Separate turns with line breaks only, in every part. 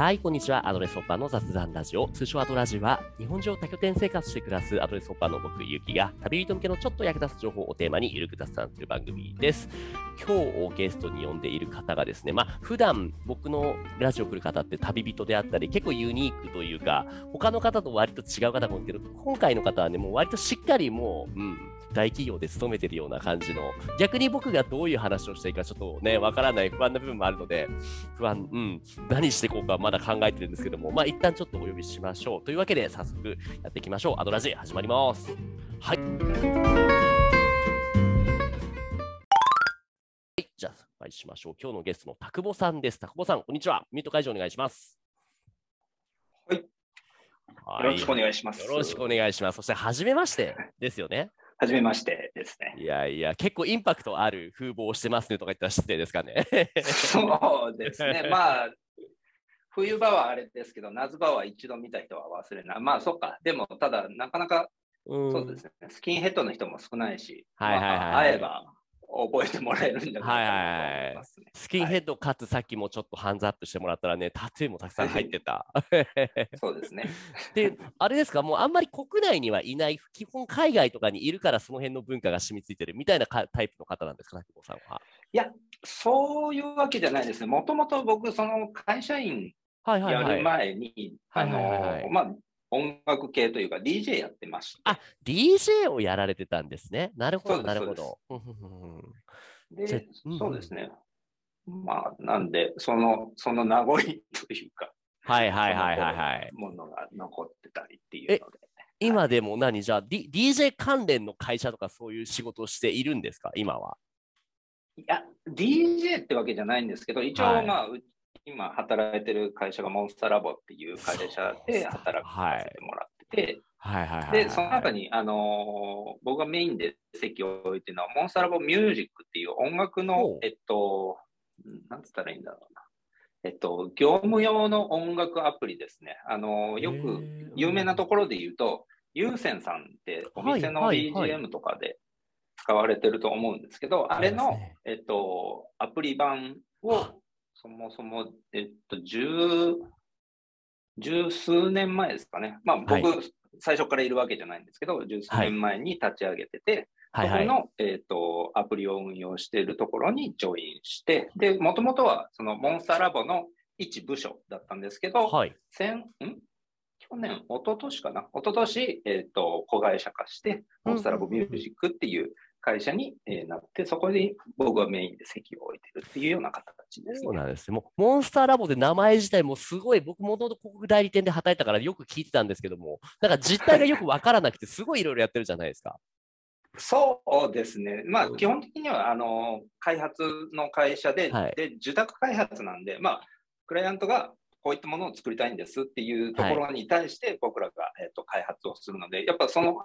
はい、こんにちは。アドレスホッパーの雑談ラジオ、通称アドラジは、日本上多拠点生活して暮らすアドレスホッパーの僕、ゆきが、旅人向けのちょっと役立つ情報をテーマにゆるく雑談する番組です。今日をゲストに呼んでいる方がですね、まあ、普段僕のラジオ来る方って旅人であったり、結構ユニークというか、他の方と割と違う方もいるけど、今回の方はね、もう割としっかりもう、うん、大企業で勤めてるような感じの、逆に僕がどういう話をしていいかちょっとね、わからない不安な部分もあるので、不安、うん、何していこうかまだ考えてるんですけども、まあ一旦ちょっとお呼びしましょう。というわけで、早速やっていきましょう。アドラジ始まります。はい。はい、じゃあ、お会いしましょう。今日のゲストの田久保さんです。田久保さん、こんにちは。ミュート解除お願いします。
はい。
は
よろしくお願いします。
よろしくお願いします。そして、はじめましてですよね。
はじめましてですね。
いやいや、結構インパクトある風貌をしてますねとか言ったら失礼ですかね。
そうですね。まあ、冬場はあれですけど、夏場は一度見た人は忘れない。まあ、そっか。でも、ただ、なかなか、
うん
そうですね。スキンヘッドの人も少ないし、
はいはいはい
まあ、会えば覚えてもらえるんじゃないか
はいはい
な
はい
と思いますね。
スキンヘッドかつさっきもちょっとハンズアップしてもらったらね、タトゥーもたくさん入ってた。
そうですね。
で、あれですか、もうあんまり国内にはいない、基本海外とかにいるからその辺の文化が染みついてるみたいなかタイプの方なんですか、久保さんは。
いや、そういうわけじゃないですね。もともと僕、その会社員。やる前に、あの、まあ、音楽系というか DJ やってまして。
あ、DJ をやられてたんですね。なるほど、なるほど。
でそうですね。まあ、なんで、その、その名残というか、
はいはいはいはいはい。
ものが残ってたりっていうので。
今でも何じゃあ、D、DJ 関連の会社とかそういう仕事をしているんですか、今は。
いや、DJ ってわけじゃないんですけど、一応、
はい
まあ、う今働いてる会社がモンスターラボっていう会社で働かせてもらってて、
はい。はいはいはい。
で、その中に、あのー僕がメインで席を置いてるのは、モンスターラボミュージックっていう音楽のえっと、なんつったらいいんだろうな。えっと、業務用の音楽アプリですね。あのーよ
へ
く
ー。
有名なところで言うと、有線さんってお店の
はいはいはい。
BGM とかで使われてると思うんですけど、あれの
ありますね、
えっと、アプリ版を
は
そもそも、えっと、十、十数年前ですかね。まあ僕、
はい
最初からいるわけじゃないんですけど、十数年前に立ち上げてて、
はいはい。
そこの、えっと、アプリを運用しているところにジョインして、で、もともとはそのモンスターラボの一部署だったんですけど、
はい。
先、ん？去年、一昨年かな？一昨年、えっ、と、子会社化して、モンスターラボミュージックっていう会社に、えーなって、そこで僕はメインで席を置いてるっていうような形ですね。
そうなんですね。もうモンスターラボで名前自体もすごい、僕もともと広告代理店で働いたからよく聞いてたんですけども、なんか実態がよくわからなくて、すごいいろいろやってるじゃないですか。
そうですね。まあ
うん、
基本的には、あの、開発の会社で、
はい
で、受託開発なんで、まあ、クライアントがこういったものを作りたいんですっていうところに対して、僕らが、えっと開発をするので、やっぱその、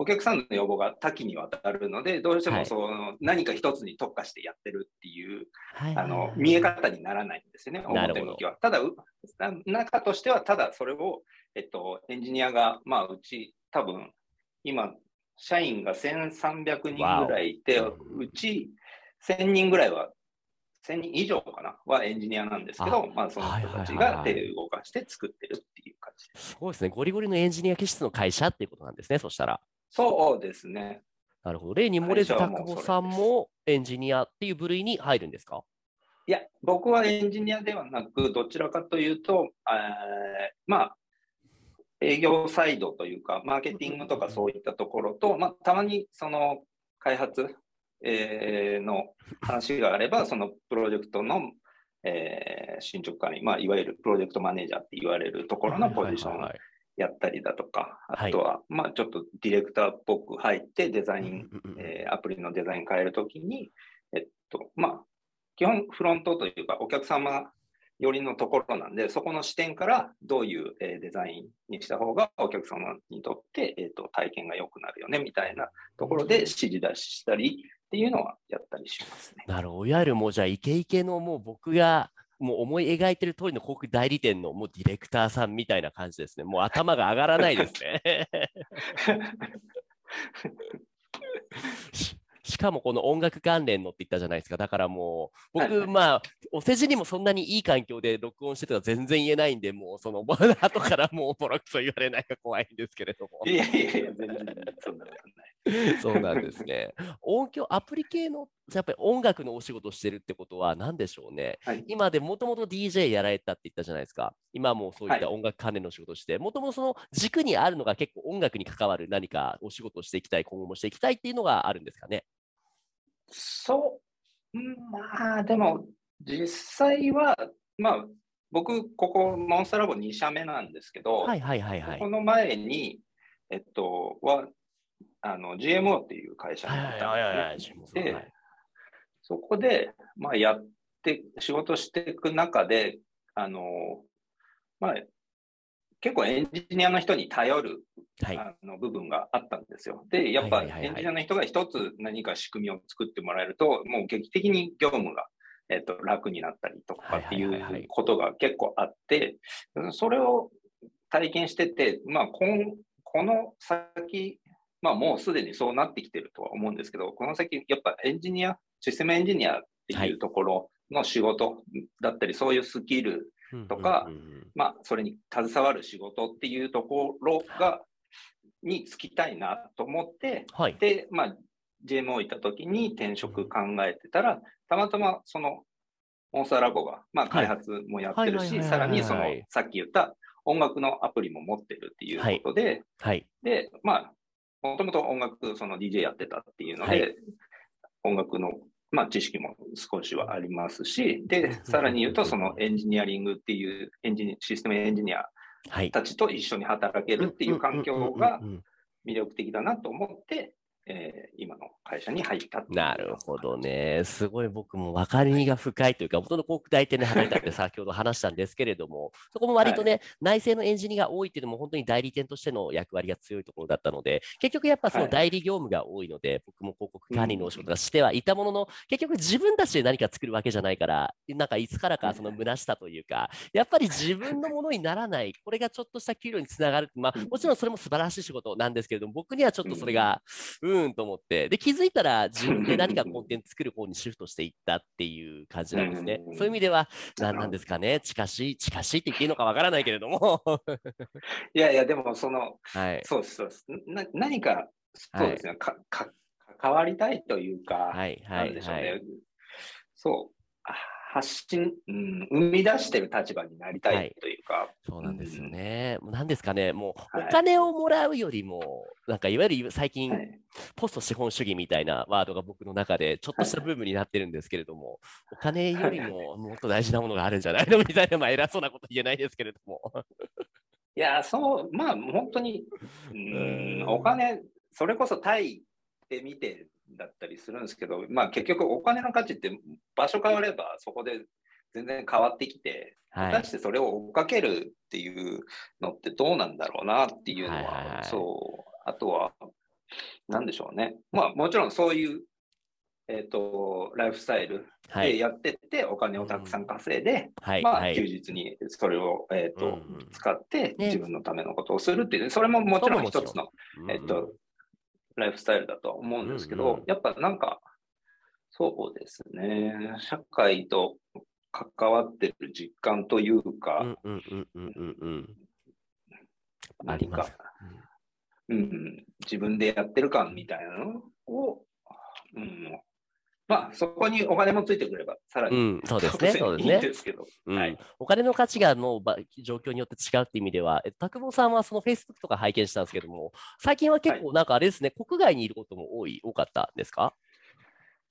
お客さんの要望が多岐にわたるので、どうして
はい
もその何か一つに特化してやってるっていう
はい
あの見え方にならないんですよね、表向きは。ただ、中としては、ただそれを、えっと、エンジニアが、まあ、うち、多分今、社員が1300人ぐらいいて、
わ
うち1000人ぐらいは、1000人以上かな、はエンジニアなんですけど、まあ、その人たちが手で動かして作ってるっていう感じです。
すごいですね。ゴリゴリのエンジニア気質の会社っていうことなんですね、そしたら。
そうですね。
なるほど。例に漏れず、田
会社はもう
久保さんもエンジニアっていう部類に入るんですか？
いや、僕はエンジニアではなく、どちらかというと、えーまあ、営業サイドというか、マーケティングとかそういったところと、まあ、たまにその開発、えーの話があれば、そのプロジェクトの、えー進捗管理、まあ、いわゆるプロジェクトマネージャーって言われるところのポジションやったりだとか、
はい
あとは、まあ、ちょっとディレクターっぽく入ってデザイン、えーアプリのデザイン変えるときに、えっと、まあ、基本フロントというか、お客様寄りのところなんで、そこの視点からどういう、えーデザインにした方がお客様にとって、えっと体験が良くなるよねみたいなところで指示出ししたりっていうのはやったりしますね。
なるほど。いわゆるもうじゃあイケイケのもう僕がもう思い描いてる通りの広告代理店のもうディレクターさんみたいな感じですね。もう頭が上がらないですね。しかもこの音楽関連のって言ったじゃないですか。だからもう、僕、まあ、お世辞にもそんなにいい環境で録音してたら全然言えないんで、もう、その、後からもうボロクソ言われないか怖いんですけれども。
いやいやいや、全然そんなことない。
そうなんです ね。音響、アプリ系の、やっぱり音楽のお仕事してるってことは何でしょうね。
はい
今でもともと DJ やられたって言ったじゃないですか。今もそういった
はい
音楽関連の仕事をして、もともとその軸にあるのが結構音楽に関わる何かお仕事をしていきたい、今後もしていきたいっていうのがあるんですかね？
そう、うんまあでも実際は、まあ僕、ここモンスターラボ2社目なんですけど、
はいはいはいはい。
この前に、えっと、は、あの GMO っていう会社に。でで
はい
そこで、まあ、やって、仕事していく中で、あの、まあ、結構エンジニアの人に頼る、
はい
あの部分があったんですよ。で、やっぱエンジニアの人が一つ何か仕組みを作ってもらえると、もう劇的に業務が、えっと、楽になったりとかってい
う
ことが結構あって、それを体験してて、まあ、こんこの先、まあ、もうすでにそうなってきてるとは思うんですけど、この先、やっぱエンジニア、システムエンジニアって
はいいう
ところの仕事だったり、そういうスキル、とか
うんうんうん
まあ、それに携わる仕事っていうところが、に就きたいなと思って、
はい。
で、まあ、行った時に転職考えてたら、たまたまその、モンスターラボが、まあ、開発もやってるし、
はいはいはいはいはい
さらにその、さっき言った音楽のアプリも持ってるっていうことで、
はい。
で、まあ、もともと音楽、その DJ やってたっていうので、
はい。
音楽の、まあ、知識も少しはありますし、
うん
で、さらに言うと、そのエンジニアリングっていうエンジニシステムエンジニア
はい。
たちと一緒に働けるっていう環境が魅力的だなと思って、えー今の会社に入った
なるほどね。すごい僕も分かりみが深いというか、元の広告代理店で働いたって 先ほど話したんですけれども、そこも割とね、内政のエンジニアが多いっていうのも本当に代理店としての役割が強いところだったので、結局やっぱその
はい。
代理業務が多いので、僕も広告管理のお仕事がしてはいたものの、結局自分たちで何か作るわけじゃないから、なんかいつからかその虚しさというか、やっぱり自分のものにならない、これがちょっとした給料につながる。まあ、もちろんそれも素晴らしい仕事なんですけれども、僕にはちょっとそれが、うーんと思って、で、気づいたら自分で何かコンテンツ作る方にシフトしていったっていう感じなんですね。
うん
そういう意味では、なんなんですかね、近しい、近しいって言っていいのかわからないけれども、
いやいや、でもその、
はい。
そうです、そうです。な何か、そうですね、かか関わりたいというか、
はい、は
なん
い、はい。
でしょうね。そう。あ発信、うん、生み出してる立場になりた
はい。
いというか、
そうなんですよね。もう何ですかね、もう
はい。
お金をもらうよりも、なんかいわゆる最近、
はい。
ポスト資本主義みたいなワードが僕の中でちょっとしたブームになってるんですけれども、お金よりももっと大事なものがあるんじゃないの？みたいな、まあ偉そうなこと言えないですけれども。
いや、そう、まあ、本当に、うん
うん。
お金、それこそタイで見てだったりするんですけど、まあ、結局、お金の価値って場所変われば、そこで全然変わってきて、
はい。
果たしてそれを追っかけるっていうのってどうなんだろうなっていうのは、
はいはいはい
そう、あとは、なんでしょうね。まあ、もちろんそういう、えっ、と、ライフスタイル
はい。
でやってって、お金をたくさん稼いで、
はい。
まあ、
はい。
休日にそれを、えっと
うんうん
使って
ね。
自分のためのことをするっていう、それももちろん一つの、えっと、ライフスタイルだとは思うんですけど、
うんうん
やっぱなんか、そうですね、社会と関わってる実感という
う
か、何か？、うん、自分でやってる感みたいなのを、うん、まあ、そこにお金もついてくれば、さらに、
うん、そうですね、そうです
いいん
ね。
ですけど、
うん。
はい。
お金の価値がのば状況によって違うって意味では、え拓保さんはその Facebook とか拝見したんですけども、最近は結構なんかあれですね、国外にいることも多い、多かったですか？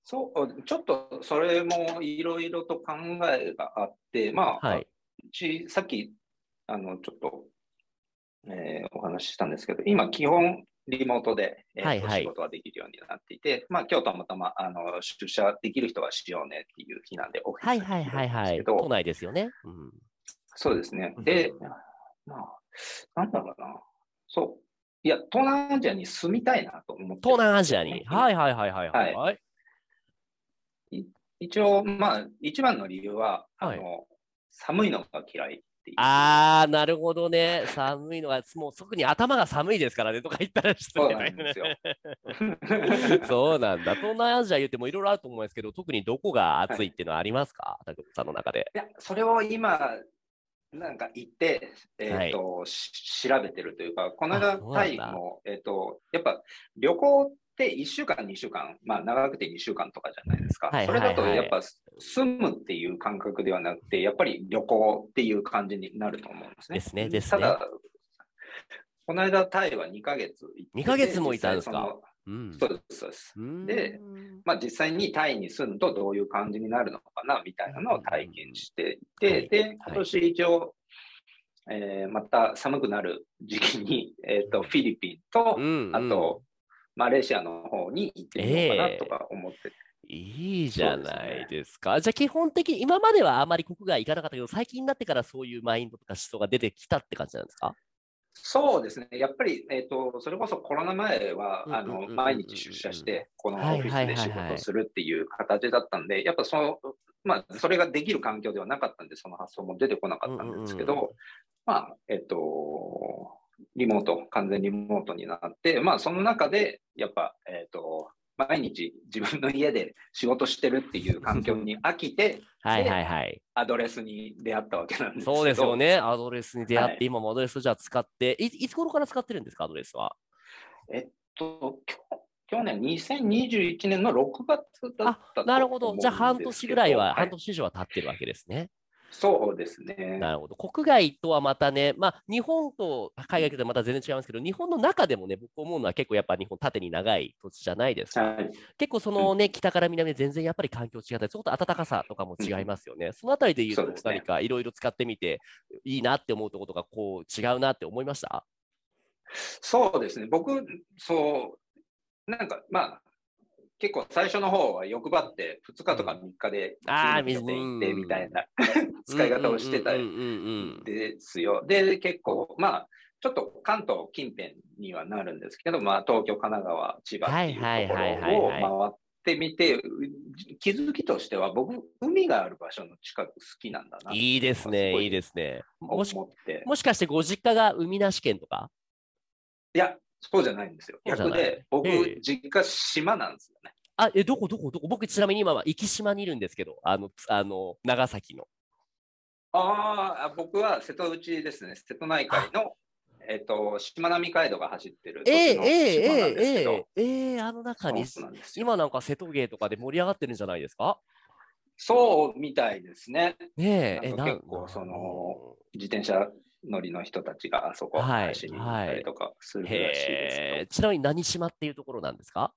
そう、ちょっとそれもいろいろと考えがあって、まあ、
はい。
うちさっき、あの、ちょっと、えーお話ししたんですけど、今、基本、リモートで、えーと
はいはい
仕事ができるようになっていて、まあ、今日たまたま、あの、出社できる人はしようねっていう日なんで、オフィスに
はいはいはいはい。
いるんですけど
都内ですよね。うん、
そうですね
うん。
で、まあ、なんだろうな。そう。いや、東南アジアに住みたいなと思ってね、
東南アジアに。はいはいはいはいはい。はい、
一応、まあ、一番の理由は、
はい
あの、寒いのが嫌いっていう。
あー、なるほどね。寒いのは、もう特に頭が寒いですからねとか言ったら失
そう
礼
すよ。
そうなんだ。東南アジア言ってもいろいろあると思うんですけど、特にどこが暑いっていうのはありますか、竹本さんの中で。
いや、それを今、なんか行って、えっ、と、し調べてるというか、この間タイも、えっ、と、やっぱ旅行って1週間、2週間、まあ長くて2週間とかじゃないですか。
はい
それだと
はいはい
やっぱ住むっていう感覚ではなくて、やっぱり旅行っていう感じになると思うんですね。
ですねですね。
ただ、この間タイは2ヶ月行ってて
2ヶ月もいたんですか？うん。
そうです、そうです。でまあ、実際にタイに住むとどういう感じになるのかなみたいなのを体験していて、
はい。
で、今年一応、えーまた寒くなる時期に、えー、とフィリピンと、
うん。
あと、マレーシアの方に行ってみようかなとか思って。て、
いいじゃないですか。じゃあ基本的に今まではあまり国外行かなかったけど、最近になってからそういうマインドとか思想が出てきたって感じなんですか？
そうですね、やっぱり、えー、とそれこそコロナ前はあの毎日出社して、このオフィス
はい
で仕事するっていう形だったんで、やっぱその、まあ、それができる環境ではなかったんで、その発想も出てこなかったんですけど、まあ、えっと、リモート、完全リモートになって、まあ、その中で、やっぱ、えっと、毎日自分の家で仕事してるっていう環境に 飽きて、
はいはいはい。
アドレスに出会ったわけなんです。
そうですよね。アドレスに出会って、
はい
今もアドレスじゃあ使ってい、いつ頃から使ってるんですか、アドレスは？
えっと、きょ去年、2021年の6月だった。
なるほど。じゃあ半年ぐらいは、
は
半年以上は経ってるわけですね。
そうですね。
なるほど。国外とはまたね、まあ、日本と海外とはまた全然違いますけど、日本の中でもね、僕思うのは結構やっぱ日本縦に長い土地じゃないですか。
はい。
結構そのね、北から南で全然やっぱり環境違ったり、ちょっと暖かさとかも違いますよね。そのあたりで言うと何かいろいろ使ってみていいなって思うところとか、こう違うなって思いました？
そうですね。僕、そう、なんか、まあ、結構最初の方は欲張って2日とか3日で
あー
次の拠点行って
うん
みたいな 使い方をしてた
うんうんうんうん
ですよ。で、結構、まあ、ちょっと関東近辺にはなるんですけど、まあ、東京、神奈川、千葉っていう
はい
ところを回ってみて、う気づきとしては、僕、海がある場所の近く好きなんだな。
いいですね、いいですね。もし。もしかしてご実家が海なし県とか？
いや、そうじゃないんですよ。逆で、僕実家島なんですよね。
あ、え、どこどこどこ？僕ちなみに今は生島にいるんですけど、あの、つあの長崎の。
ああ、僕は瀬戸内ですね。瀬戸内海の、えっ、と、しまなみ海道が走ってる土
ええ
地の
え
島なんですけど、
えええええあの中に。今なんか瀬戸芸とかで盛り上がってるんじゃないですか？
そうみたいですね。
ねえ、
結構その自転車乗りの人たちがあそこ
はい
走りに行ったりとかするらしいですけど、
へえ、ちなみに何島っていうところなんですか？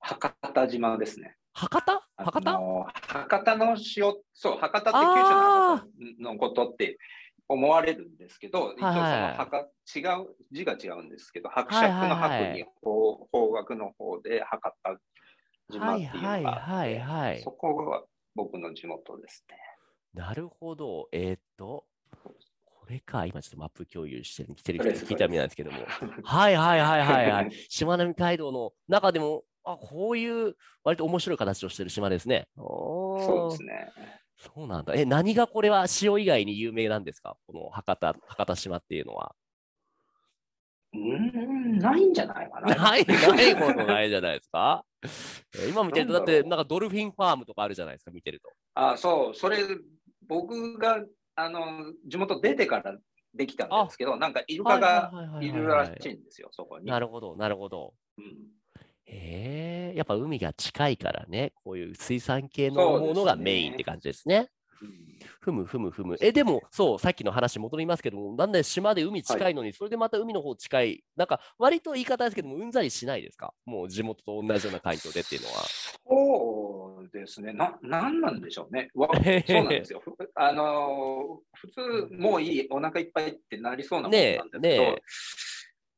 博多島ですね。
博多？
あ
博多？
の博多の塩、そう、博多って九州のことって思われるんですけど、一応その違う、字が違うんですけど、伯爵の博に方方角の方で博多島っていうのが
はいはいはいはい。
そこが僕の地元ですね。
なるほど。えーっと、これか、今ちょっとマップ共有してる、来てる人聞いたみたいなんですけども。はいはいはいはいはい。しまなみ海道の中でも、あ、こういう割と面白い形をしてる島ですね。
そうですね。
そうなんだ。え、何がこれは塩以外に有名なんですか？この博多、博多島っていうのは。
うーん、ないんじゃないかな。
ない、ないことないじゃないですか。え 今見てると、だって
なん
かドルフィンファームとかあるじゃないですか、見てると。
あ、そう、それ、僕が、あの、地元出てからできたんですけど、なんかイルカが
はい
るらしいんですよ、そこに。
なるほど、なるほど。
うん
へえ、やっぱ海が近いからね、こういう水産系のものがメインって感じですね。
うん
ふむふむふむ。え、でも、そう、さっきの話戻りますけども、なんで島で海近いのに、それでまた海の方近い、なんか割と言い方ですけども、うんざりしないですか？もう地元と同じような環境でっていうのは。
そうですね。な、なんなんでしょうね。わそうなんですよ。ふ あのー、普通、もういい、お腹いっぱいってなりそうなもんなんですけど、
ねえね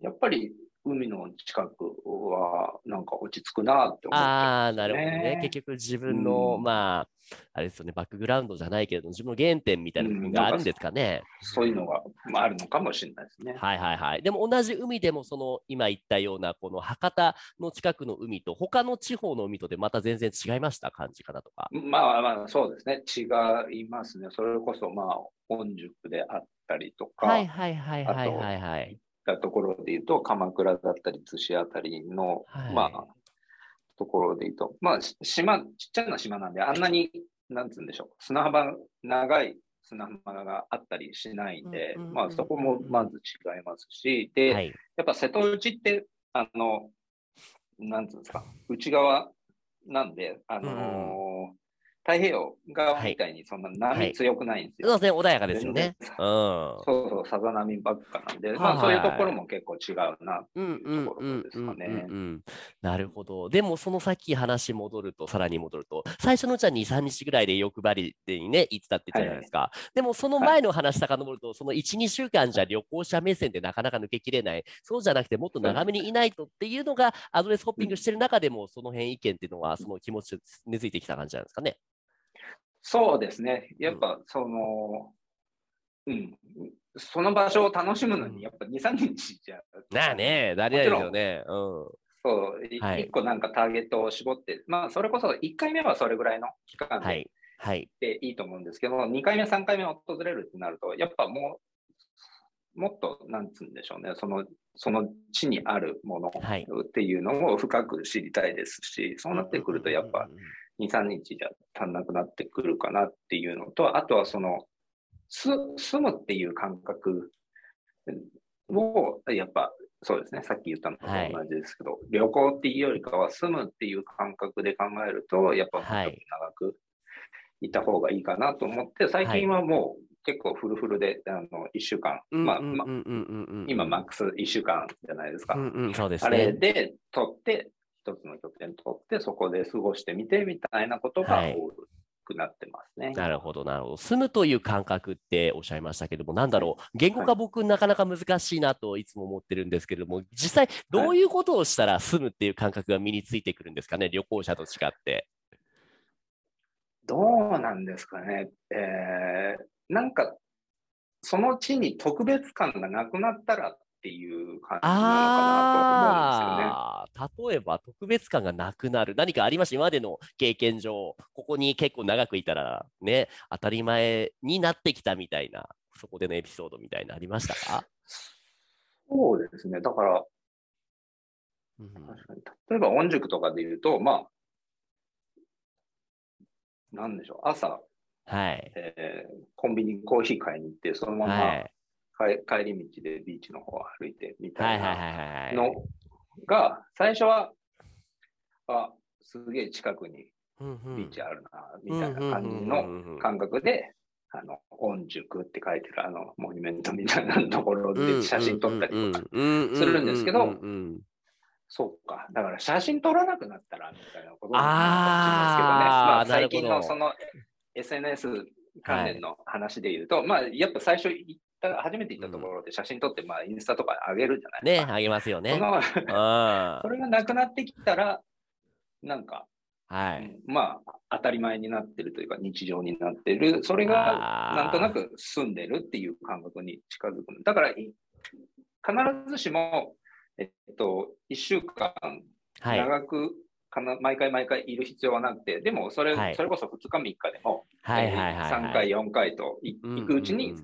やっぱり、海の近くはなんか落ち着くなって思って、ね、
ああ、なるほどね。結局自分の、
うん
まあ、あれですよね、バックグラウンドじゃないけれども、自分の原点みたいな部分があるんですかね。
そういうのがまああるのかもしれないですね。
はいはいはい。でも同じ海でも、その今言ったような、この博多の近くの海と、他の地方の海とでまた全然違いました、感じ方とか。
まあまあそうですね。違いますね。それこそまあ、本宿であったりとか、
はいはいはいはいはいはい。
ったところで言うと、鎌倉だったり、逗子あたりの、
はい。
まあ、ところで言うと、まあ、し島、ちっちゃな島なんで、あんなに、なんつうんでしょう、砂浜、長い砂浜があったりしないんで
うんうんうん、うん
まあ、そこもまず違いますし、で、
はい。
やっぱ瀬戸内って、あの、なんつうんですか、内側なんで、あのー太平洋側みたいにそんな波強くないんですよ。
そうですね、穏やかですよね。うん。
そうそう、さざ波ばっかなんで、
はい
まあそういうところも結構違うな
うんうん
ところですかね。
うんなるほど。でも、そのさっき話戻ると、さらに戻ると、最初のうちは2、3日ぐらいで欲張りでにね、行ってたって言ったじゃないですか。でも、その前の話遡ると、その1、2週間じゃ旅行者目線でなかなか抜けきれない、そうじゃなくて、もっと長めにいないとっていうのが、アドレスホッピングしてる中でも、その辺意見っていうのは、その気持ち根付いてきた感じなんですかね。
そうですね。やっぱその、うん、その場所を楽しむのに、やっぱ2、3日じゃ。
なあね、なりないですよね。うん。
そう、い
はい
一個なんかターゲットを絞って、まあそれこそ1回目はそれぐらいの期間で
はい。はい。
でいいと思うんですけど、2回目、3回目訪れるってなると、やっぱもう、もっと、なんつうんでしょうね、その、その地にあるもの
はい
っていうのを深く知りたいですし、そうなってくると、やっぱ
うんうんうん
2、3日じゃ足んなくなってくるかなっていうのと、あとはその、す住むっていう感覚を、やっぱ、そうですね、さっき言ったのと
はい
同じですけど、旅行っていうよりかは住むっていう感覚で考えると、やっぱ長くいた方がいいかなと思って、最近はもう結構フルフルで、あの、1週間、まあ、今マックス1週間じゃないですか。
うんうん、そうです
あれ
ね。
で取って、一つの拠点取って、そこで過ごしてみてみたいなことが
はい
多くなってますね。
なるほど、なるほど。住むという感覚っておっしゃいましたけども、なんだろう、言語化僕、なかなか難しいなといつも思ってるんですけども、実際、どういうことをしたら住むっていう感覚が身についてくるんですかね、旅行者と違って。
どうなんですかね。えーなんか、その地に特別感がなくなったらっていう感じなのか
ああー、例えば特別感がなくなる。何かありました？今までの経験上、ここに結構長くいたら、ね、当たり前になってきたみたいな、そこでのエピソードみたいなありましたか、
と思うんですよね。そうですね。だから、
うん
確かに例えば、御宿とかで言うと、まあ、なんでしょう、朝、
はい。
えーコンビニにコーヒー買いに行って、そのまま
はい。
帰,、帰り道でビーチの方を歩いてみたいな
はいはいはいはい。
のが、最初は、あ、すげえ近くにビーチあるな、みたいな感じの感覚で、あの、御宿って書いてるあの、モニュメントみたいなところで写真撮ったりとか、
す
するんですけどそうか。だから写真撮らなくなったら、みたいなことになる
あー
かもしれないですけどね。まあ、最近のその SNS 関連の話で言うと、まあ、やっぱ最初行った、初めて行ったところで写真撮って、まあ、インスタとかに上げるじゃないで
ね、
すか。
あげますよね。
その
あ
それがなくなってきたら、なんか、
はい。
うんまあ、当たり前になってるというか、日常になってる、それがなんとなく住んでるっていう感覚に近づく。だから、い必ずしも、えっと、1週間
はい。
長くかな、毎回毎回いる必要はなくて、でもそれ、
はい
それこそ2日、3日でも、
はいはいはいはい。
3回、4回と行くうちに、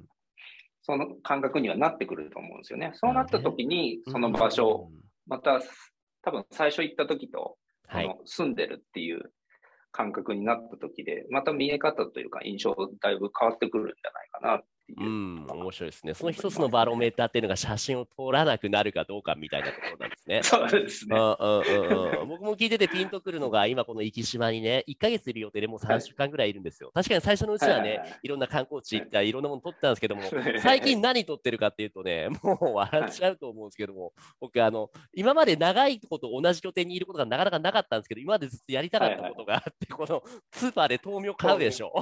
その感覚にはなってくると思うんですよね。そうなった時に、
うん。
その場所を、
うん。
また、多分最初行った時と、住んでるっていう感覚になった時で、また見え方というか印象だいぶ変わってくるんじゃないかなっていうう。
ん、面白いですね。その一つのバロメーターっていうのが写真を撮らなくなるかどうかみたいなところなんですね。
そうですね。
うんうんうんうん、僕も聞いててピンとくるのが、今この生島にね、1ヶ月いる予定でもう3週間ぐらいいるんですよ。確かに最初のうちはね
はいはいはい、
いろんな観光地行ったり、いろんなもの撮ってたんですけども
はい、
最近何撮ってるかっていうとね、もう笑っちゃうと思うんですけども、僕、あの、今まで長いこと同じ拠点にいることがなかなかなかったんですけど、今までずっとやりたかったことがあって、このスーパーで豆苗買うでしょ。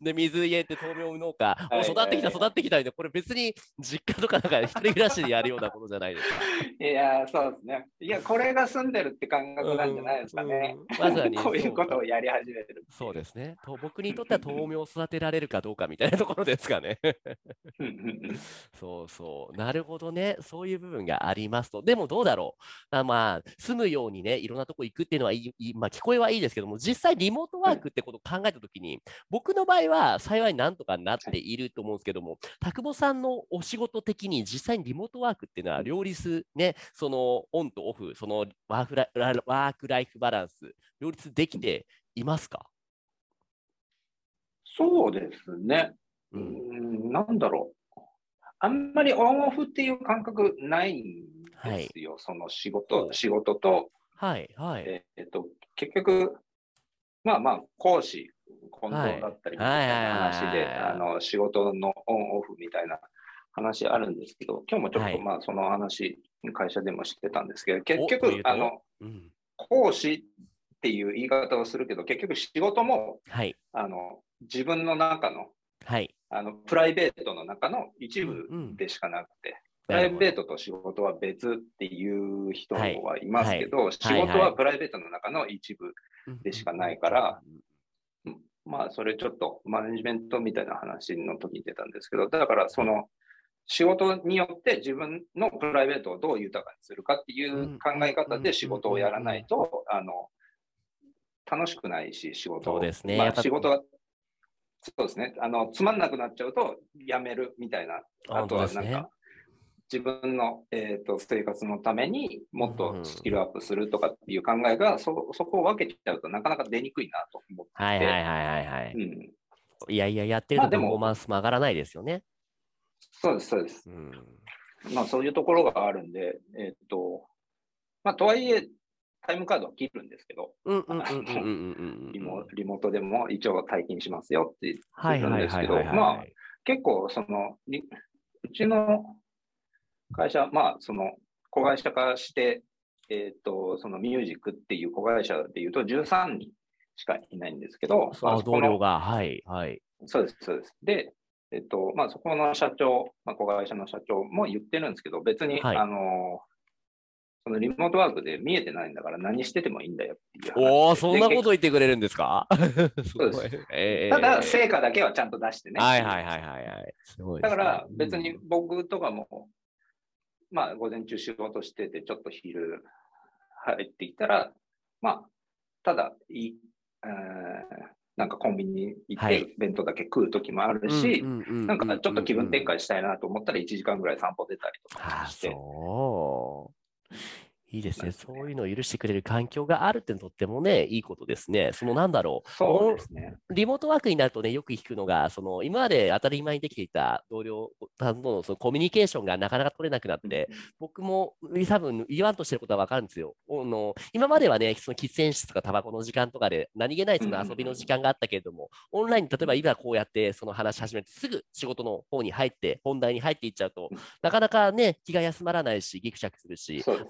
で、水入れって豆苗農家、
い
お育ってきた、
はい
育ってきたみたいな、これ別に実家とかなんか一人暮らしでやるようなことじゃないですか。
いや、そうですね。いや、これが住んでるって感覚なんじゃないですかね。
まさに
こういうことをやり始めてる。
そうですね。と僕にとっては豆苗を育てられるかどうかみたいなところですかね。そうそう。なるほどね。そういう部分がありますと。でもどうだろう。あまあ、住むようにね、いろんなとこ行くっていうのはいい、いいまあ、聞こえはいいですけども、実際リモートワークってことを考えたときに、僕の場合は幸いなんとかなっていると思うんですけども、田久保さんのお仕事的に実際にリモートワークっていうのは両立ね、そのオンとオフ、そのワークラワークライフバランス、両立できていますか？
そうですね。
う。
うんん、なんだろう。あんまりオンオフっていう感覚ないんですよ。その仕
ほ
事、
う
仕事と、
はい、はい。
えっと、結局、まあまあ、講師、近
はい
藤だったりみた
はい
いな
はいはい。
話で、あの、仕事のオンオフみたいな話あるんですけど、今日もちょっ
はい。
とまあ、その話、会社でもしてたんですけど、結局、
と
あの、
うん、
講師っていう言い方をするけど、結局仕事も、
はい、
あの、自分の中の、
はい。
あの、プライベートの中の一部
うんうん。
でしかなくて、プライベートと仕事は別っていう人はい。ますけど、仕
はい。
事はプライベートの中の一部。でしかないから
うん
まあ、それちょっとマネジメントみたいな話の時に出たんですけど、だからその仕事によって自分のプライベートをどう豊かにするかっていう考え方で仕事をやらないと、あの、楽しくないし、仕事を。
そうですね。
まあ、仕事が、そうですね。あの、つまんなくなっちゃうと辞めるみたいな。あとはなんか、自分の、えー、と生活のためにもっとスキルアップするとかっていう考えが、そそこを分けちゃうとなかなか出にくいなと思って。
はいはいはいはいはい。
うん、
いやいや、やってるとパフォーマンスも上がらないですよね。
そうです、そうです。
うん。
まあそういうところがあるんで、えっ、と、まあとはいえ、タイムカードは切るんですけど、
うんうんうんうんうんうんうん
リモートでも一応退勤しますよって
はいはいはいはいはい。
まあ結構その、りうちの会社、まあその子会社化して、えっ、と、そのミュージックっていう子会社でいうと13人しかいないんですけど、
その同僚が、はいはい。
そうです、そうです。で、えっと、まあ、そこの社長、まあ、子会社の社長も言ってるんですけど、別に、
はい
あの、そのリモートワークで見えてないんだから何しててもいいんだよっていう。
おお、そんな
で
こと言ってくれるんですか？
そうで
ええ
ただ、成果だけはちゃんと出してね。
はいはいはいはいはい。すごいね
だから、別に僕とかも、まあ、午前中仕事してて、ちょっと昼入ってきたら、まあ、ただいい、えーなんかコンビニ行っ
はい。
て、弁当だけ食う時もあるし、
な
なんかちょっと気分転換したいなと思ったら1時間ぐらい散歩出たりと
ああ、
かして、
そう。いいですね。そういうのを許してくれる環境があるってとってもね、いいことですね。そのなんだろう。
そうですね。
リモートワークになるとね、よく聞くのが、その今まで当たり前にできていた同僚さんとのそのコミュニケーションがなかなか取れなくなって、僕も多分言わんとしてることは分かるんですよ。あの今まではね、その喫煙室とかタバコの時間とかで何気ないその遊びの時間があったけれども、オンラインに例えば今こうやってその話し始めて、すぐ仕事の方に入って、本題に入っていっちゃうと、なかなかね、気が休まらないし、ギクシャクするし、
そう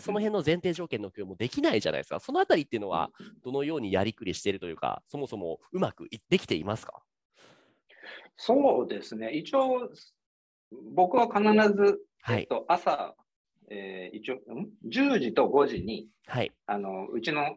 その辺の前提条件の共有もできないじゃないですか。そのあたりっていうのは、どのようにやりくりしているというか、そもそもうまくいできていますか？
そうですね。一応、僕は必ず、
はい
えっと、朝、えー一応、ん ?10 時と5時に、
はい。
あの、うちの、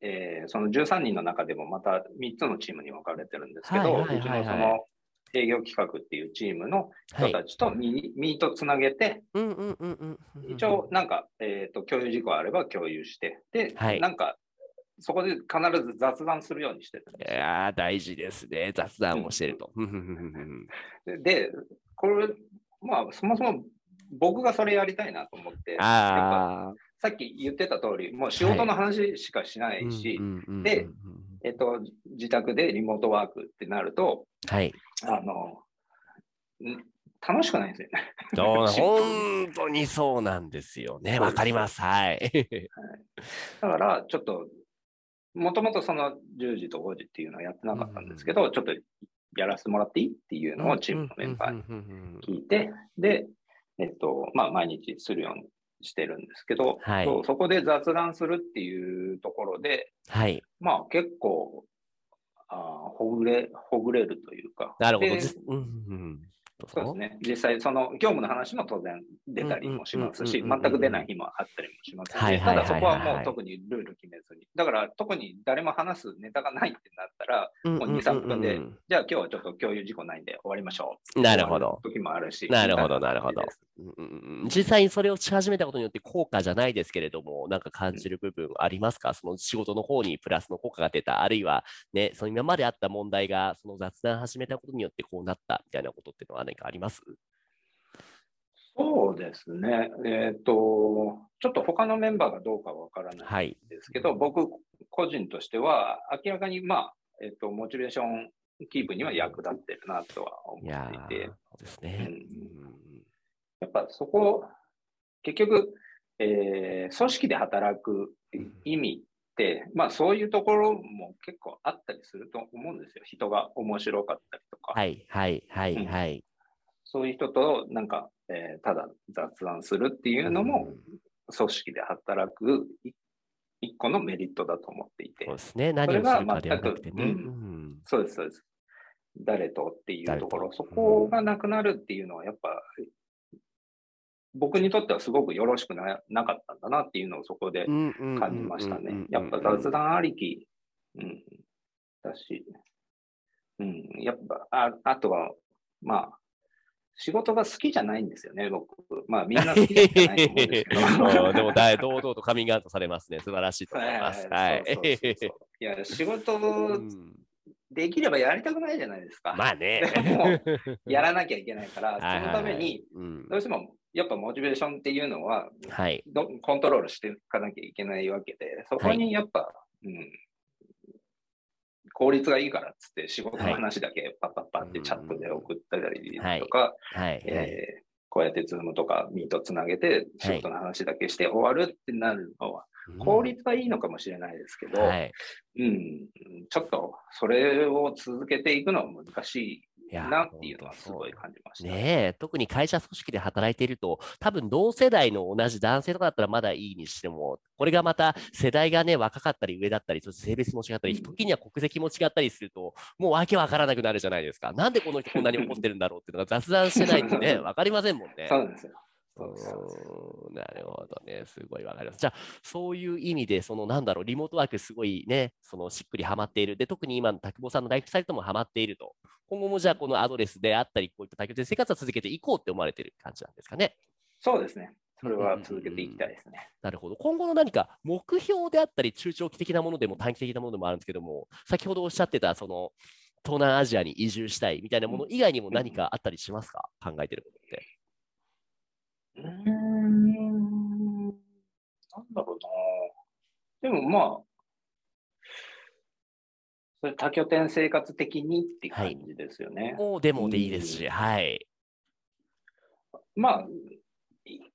えーその13人の中でもまた3つのチームに分かれてるんですけど、
はいはいはいはいう
ちのその営業企画っていうチームの
はい。
人たちとミ,、ミートつなげて、
うんうんうんうんうん。
一応、なんか、えっ、と、共有事項あれば共有して、で、
はい
なんか、そこで必ず雑談するようにしてるん
い
ですよ。
やー大事ですね。雑談をしてると。
でで、これ、まあ、そもそも僕がそれやりたいなと思って、さっき言ってた通り、もう仕事の話しかしな
あ。
いし、でえっと、自宅でリモートワークってなると、
はい。
あの、ん楽しくないんですよね。
そう 本当にそうなんですよね。わかります。はい。
だから、ちょっと、もともとその10時と5時っていうのはやってなかったんですけど、ちょっとやらせてもらっていいっていうのをチームのメンバーに聞いて、で、えっと、まあ、毎日するようにしてるんですけど、
はい
そこで雑談するっていうところで、
はい。
まあ、結構、あほぐれ、ほぐれるというか。
なるほど。
で
じうんうん
そうですね。実際、その業務の話も当然出たりもしますし、
うんうんうんうん
全く出ない日もあったりもしますし、ただそこはもう特にルール決めずに。だから特に誰も話すネタがないってなったら、
うん
もう2、3分で、
うん
じゃあ今日はちょっと共有事項ないんで終わりましょう。
なるほど。
時もあるし。
なるほどなるほど実際にそれをし始めたことによって効果じゃないですけれども、なんか感じる部分ありますかその仕事の方にプラスの効果が出た、あるいはね、その今まであった問題がその雑談始めたことによってこうなったみたいなことっていうのは何かあります？
そうですね。えっ、と、ちょっと他のメンバーがどうかわからない
はい。
んですけど、僕個人としては、明らかに、まあ、えっ、と、モチベーションキープには役立ってるなとは思っていて、
そうですね。
うん
うん
やっぱそこ、結局、えー組織で働く意味って、まあそういうところも結構あったりすると思うんですよ。人が面白かったりとか。
はいはいはい
うん
はい。
そういう人となんか、えーただ雑談するっていうのも、組織で働くい一個のメリットだと思っていて。
そう、ですね。何をするかではなくてね。うん。
そうです、そうです。誰とっていうところ、そこがなくなるっていうのは、やっぱ、僕にとってはすごくよろしくななかったんだなっていうのをそこで感
感
じましたね。やっぱ雑談ありき、うん、だし、うん、やっぱ、ああとは、まあ、仕事が好きじゃないんですよね、僕。まあ、みんな好きじゃないと思うんですけど。
うんでも大堂々とカミングアウトされますね。素晴らしいと思います。は
はい
い。
や、仕事
うん
できればやりたくないじゃないですか。
まあね。
やらなきゃいけないから、
はい
そのために、、
うん
どうしてもやっぱモチベーションっていうのは
はい。
どコントロールしていかなきゃいけないわけで、そこにやっぱ、うん、効率がいいからっつって仕事の話だけパッパッパってチャットで送ったりとか、こうやってズームとかミートつなげて仕事の話だけして終わるってなるのは、効率がいいのかもしれないですけど、
はい。
うん、ちょっとそれを続けていくのは難しいなっていうのはすごい感じました。
ねえ、特に会社組織で働いていると、多分同世代の同じ男性とかだったらまだいいにしても、これがまた世代がね、若かったり上だったり、そして性別も違ったり、
うん
時には国籍も違ったりすると、もうわけわからなくなるじゃないですか。なんでこの人こんなに怒ってるんだろうっていうのが雑談してないとね、わかりませんもんね。
そうですよ。そう
なるほどね。すごいわかります。じゃあ、そういう意味で、そのなんだろう、リモートワークすごいね、そのしっくりはまっている。で、特に今の田久保さんのライフスタイルともはまっていると。今後もじゃあ、このアドレスであったり、こういった多拠点生活は続けていこうって思われている感じなんですかね。
そうですね。それは続けていきたいですね。
なるほど。今後の何か目標であったり、中長期的なものでも短期的なものでもあるんですけども、先ほどおっしゃってた、その、東南アジアに移住したいみたいなもの以外にも何かあったりしますか？考えてることって。
うーん。なんだろうな。でもまあ、それ多拠点生活的にって感じですよね。
もうでもでいいですし、
うん
はい。
まあ、い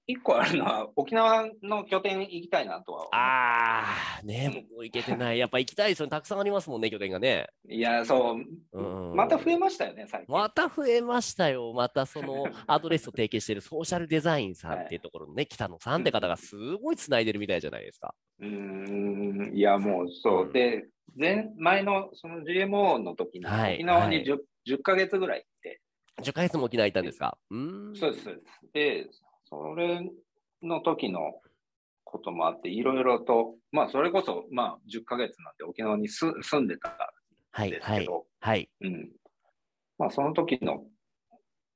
一個あるのは、沖縄の拠点行きたいなとは。
ああ、ね、もう行けてない。やっぱ行きたいですよね。たくさんありますもんね、拠点がね。
いや、そう、
うん
また増えましたよね、最近。
また増えましたよ。またその アドレスを提携しているソーシャルデザインさんっていうところのね、北野さんって方がすごい繋いでるみたいじゃないですか。
うーん、いや、もうそうう。
ん
で、前、前のその GMO の時に、
はい
沖縄に
はい
10, 10ヶ月ぐらい行って、
10ヶ月も沖縄いたんですか？うーん。
そうです、そうです。で、それの時のこともあって、いろいろと、まあ、それこそ、まあ、10ヶ月なんて沖縄にす住んでた
はい、
んです
はい、
けど、
はい。
うん。まあ、その時の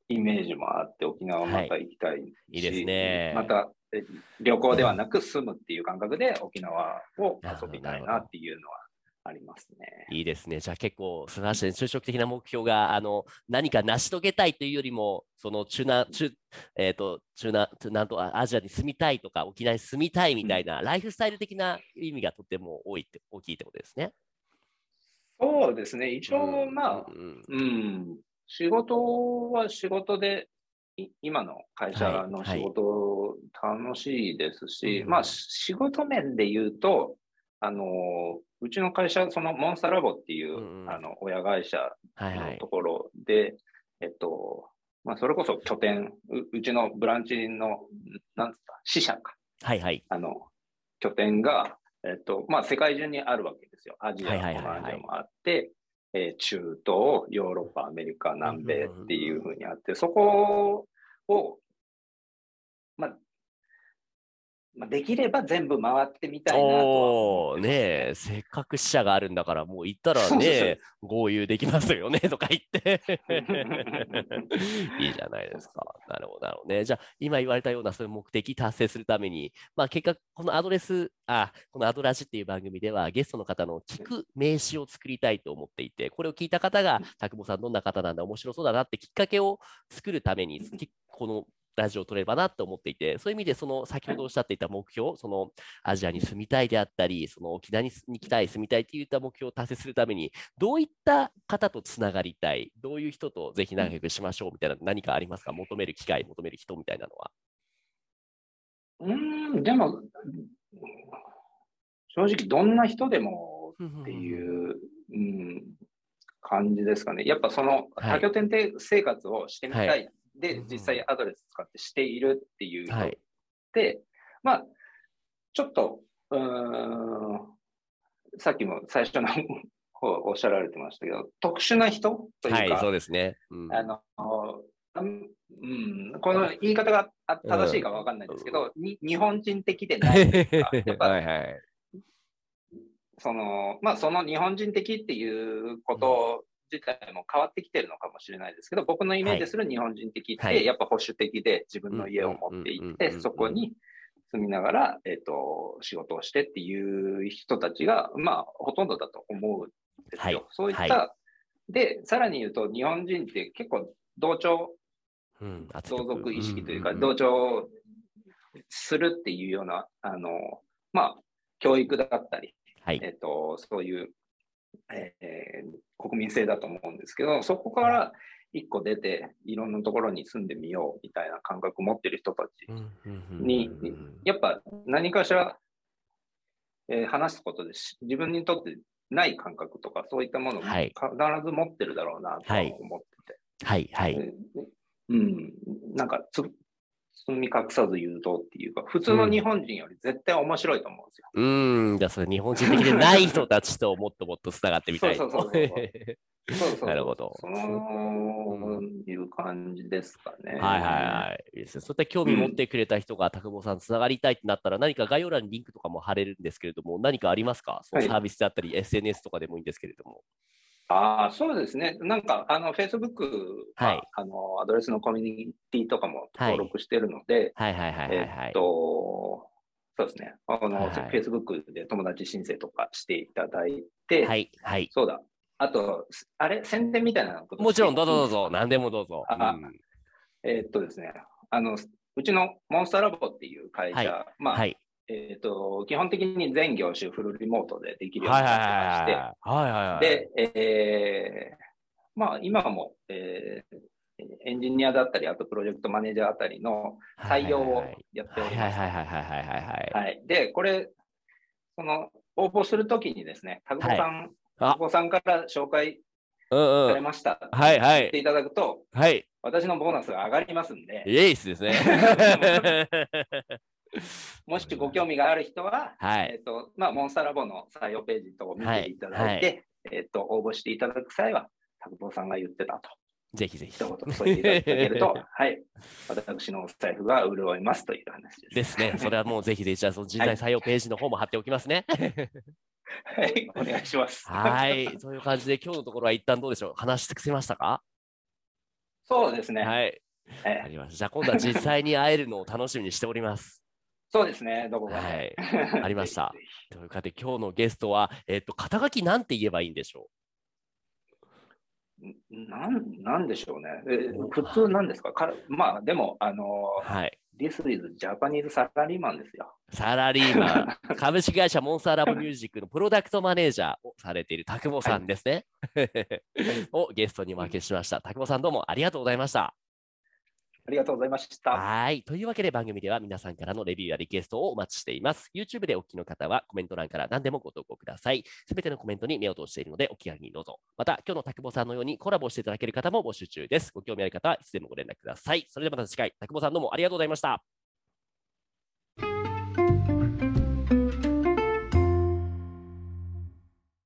イメージもあって、沖縄また行きたいし、
いいですね
またえ旅行ではなく住むっていう感覚で沖縄を遊びたいなっていうのはありますね。
いいですね。じゃあ結構素晴らしい、ね、就職的な目標が、あの、何か成し遂げたいというよりも、その中南、中、えっ、と、中南、中南とアジアに住みたいとか、沖縄に住みたいみたいな、ライフスタイル的な意味がとても多いって、大きいってことですね。
そうですね。一応、まあ、
うん
うん、仕事は仕事で、い今の会社の仕事楽しいですし、
うん
まあ仕事面で言うと、あの、うちの会社、そのモンスターラボっていう、
うんうん
あの親会社
はいはい。
のところで、えっと、まあそれこそ拠点、ううちのブランチの、なんつった、支社か、
はいはい。
あの、拠点が、えっと、まあ世界中にあるわけですよ。アジア、
はいはいはいはい
東南アジアもあって、えー中東、ヨーロッパ、アメリカ、南米っていうふうにあって、そこを、まあ、まあ、できれば全部回ってみたいなと
ねえ、せっかく死者があるんだから、もう行ったらね、合流できますよねとか言って。いいじゃないですか。なるほど、なるほどね。じゃあ、今言われたようなそういう目的達成するために、まあ結果、このアドレス、あ、このアドラジっていう番組では、ゲストの方の聞く名詞を作りたいと思っていて、これを聞いた方が、たくぼさんどんな方なんだ、面白そうだなってきっかけを作るために、きこのラジオを撮れればなと思っていて、そういう意味で、その先ほどおっしゃっていた目標、そのアジアに住みたいであったり、その沖縄に行きたい、住みたいといった目標を達成するために、どういった方とつながりたい、どういう人とぜひ仲良くしましょうみたいな、何かありますか？求める機会、求める人みたいなのは。
うーん、でも、正直どんな人でもって
う
いう、うん、感じですかね。やっぱその
はい
多拠点で生活をしてみたい。
はい
で
うん、
実際アドレス使ってしているっていう
はい。
て、まあ、ちょっと、うーん、さっきも最初の方おっしゃられてましたけど、特殊な人というか、
はい、そうですね。うん
あの、うんうん、この言い方があ正しいかわかんないですけど、に日本人的でないというか、やっぱ
はいはい。
その、まあ、その日本人的っていうこと自体も変わってきてるのかもしれないですけど、僕のイメージする日本人的って、
はい。
やっぱ保守的で自分の家を持っていって、そこに住みながら、えっ、と、仕事をしてっていう人たちが、まあ、ほとんどだと思うんですよ。
はい。
そういった、
は
で、さらに言うと、日本人って結構同調
うん、
同族意識というか、同調するっていうような、あの、まあ、教育だったり、
はい。
えっと、そういう、えー国民性だと思うんですけど、そこから一個出て、いろんなところに住んでみようみたいな感覚を持ってる人たちにやっぱ何かしら、えー話すことでし自分にとってない感覚とか、そういったものを
はい。
必ず持ってるだろうなとは
はい
思ってて。
はい、はい。
えうん、なんかつ、包み隠さず言うとっていうか、普通の日本人より絶対面白いと思うんですよ。
うーん、じゃあそれ日本人的でない人たちともっともっとつながってみたいと。
そうそうそうそう そうそうそう
なるほど
そういう感じですかね。
はいはいはい。いいですね。そういった興味持ってくれた人が、たくぼさんつながりたいってなったら、何か概要欄にリンクとかも貼れるんですけれども、何かありますか？その
はい
サービスであったり、SNS とかでもいいんですけれども。
ああ、そうですね。なんか、あの、Facebook は、
はい
あの、アドレスのコミュニティとかも登録してるので、
はいはいはいはいは
えっ
い。
と、そうですね。あの、
はいはい
Facebook で友達申請とかしていただいて、
はいはい。
そうだ。あと、あれ、宣伝みたいなこと
もちろん、どうぞどうぞ。何でもどうぞ。
あ
うん
えーっとですね、あの、うちのモンスターラボっていう会社、
は
まあ、
はい。
えーっと、基本的に全業種フルリモートでできるように
はいはい
なってまして、
はいはい。はいはいはい。
で、えーまあ、今も、えーエンジニアだったり、あとプロジェクトマネージャーあたりの採用をやってお
はい
ります。
はいはいはいはいはいはい。
はい。で、これ、その、応募するときにですね、タグボさん、タ
あ
グボさんから紹介
うんうん。
されました。
はいはい
言っていただくと、
はい。
私のボーナスが上がりますんで、
イエイスですね。
もしご興味がある人は、
はい。
えっ、と、まあ、モンスターラボの採用ページと見ていただいて、
はい
えっ、と、応募していただく際は、タグボさんが言ってたと。
ぜひぜひ。
一言添えていただけると、はい、私のお財布が潤いますという話です。
ですね。それはもうぜひぜひ、じゃあその人材採用ページの方も貼っておきますね。
はい、お願いします。
はい。という感じで、今日のところは一旦どうでしょう？話し尽くせましたか？
そうですね。
はい。
え
ありました。じゃあ今度は実際に会えるのを楽しみにしております。
そうですね、どこか
は
で。
い。ありました。ということで、今日のゲストは、えっと、肩書きなんて言えばいいんでしょ
なんなんでしょうね。え
お
普通なんですか？かまあ、でも、あの
うはい。
This is Japanese サラリーマンですよ。
サラリーマン、株式会社モンスターラブミュージックのプロダクトマネージャーをされているタクボさんですね。をゲストにおまけしました。タクボさんどうもありがとうございました。
ありがとうございました。
はい。というわけで番組では皆さんからのレビューやリクエストをお待ちしています。YouTube でお聞きの方はコメント欄から何でもご投稿ください。すべてのコメントに目を通しているのでお気軽にどうぞ。また、今日のたくぼさんのようにコラボしていただける方も募集中です。ご興味ある方はいつでもご連絡ください。それではまた次回、たくぼさんどうもありがとうございました。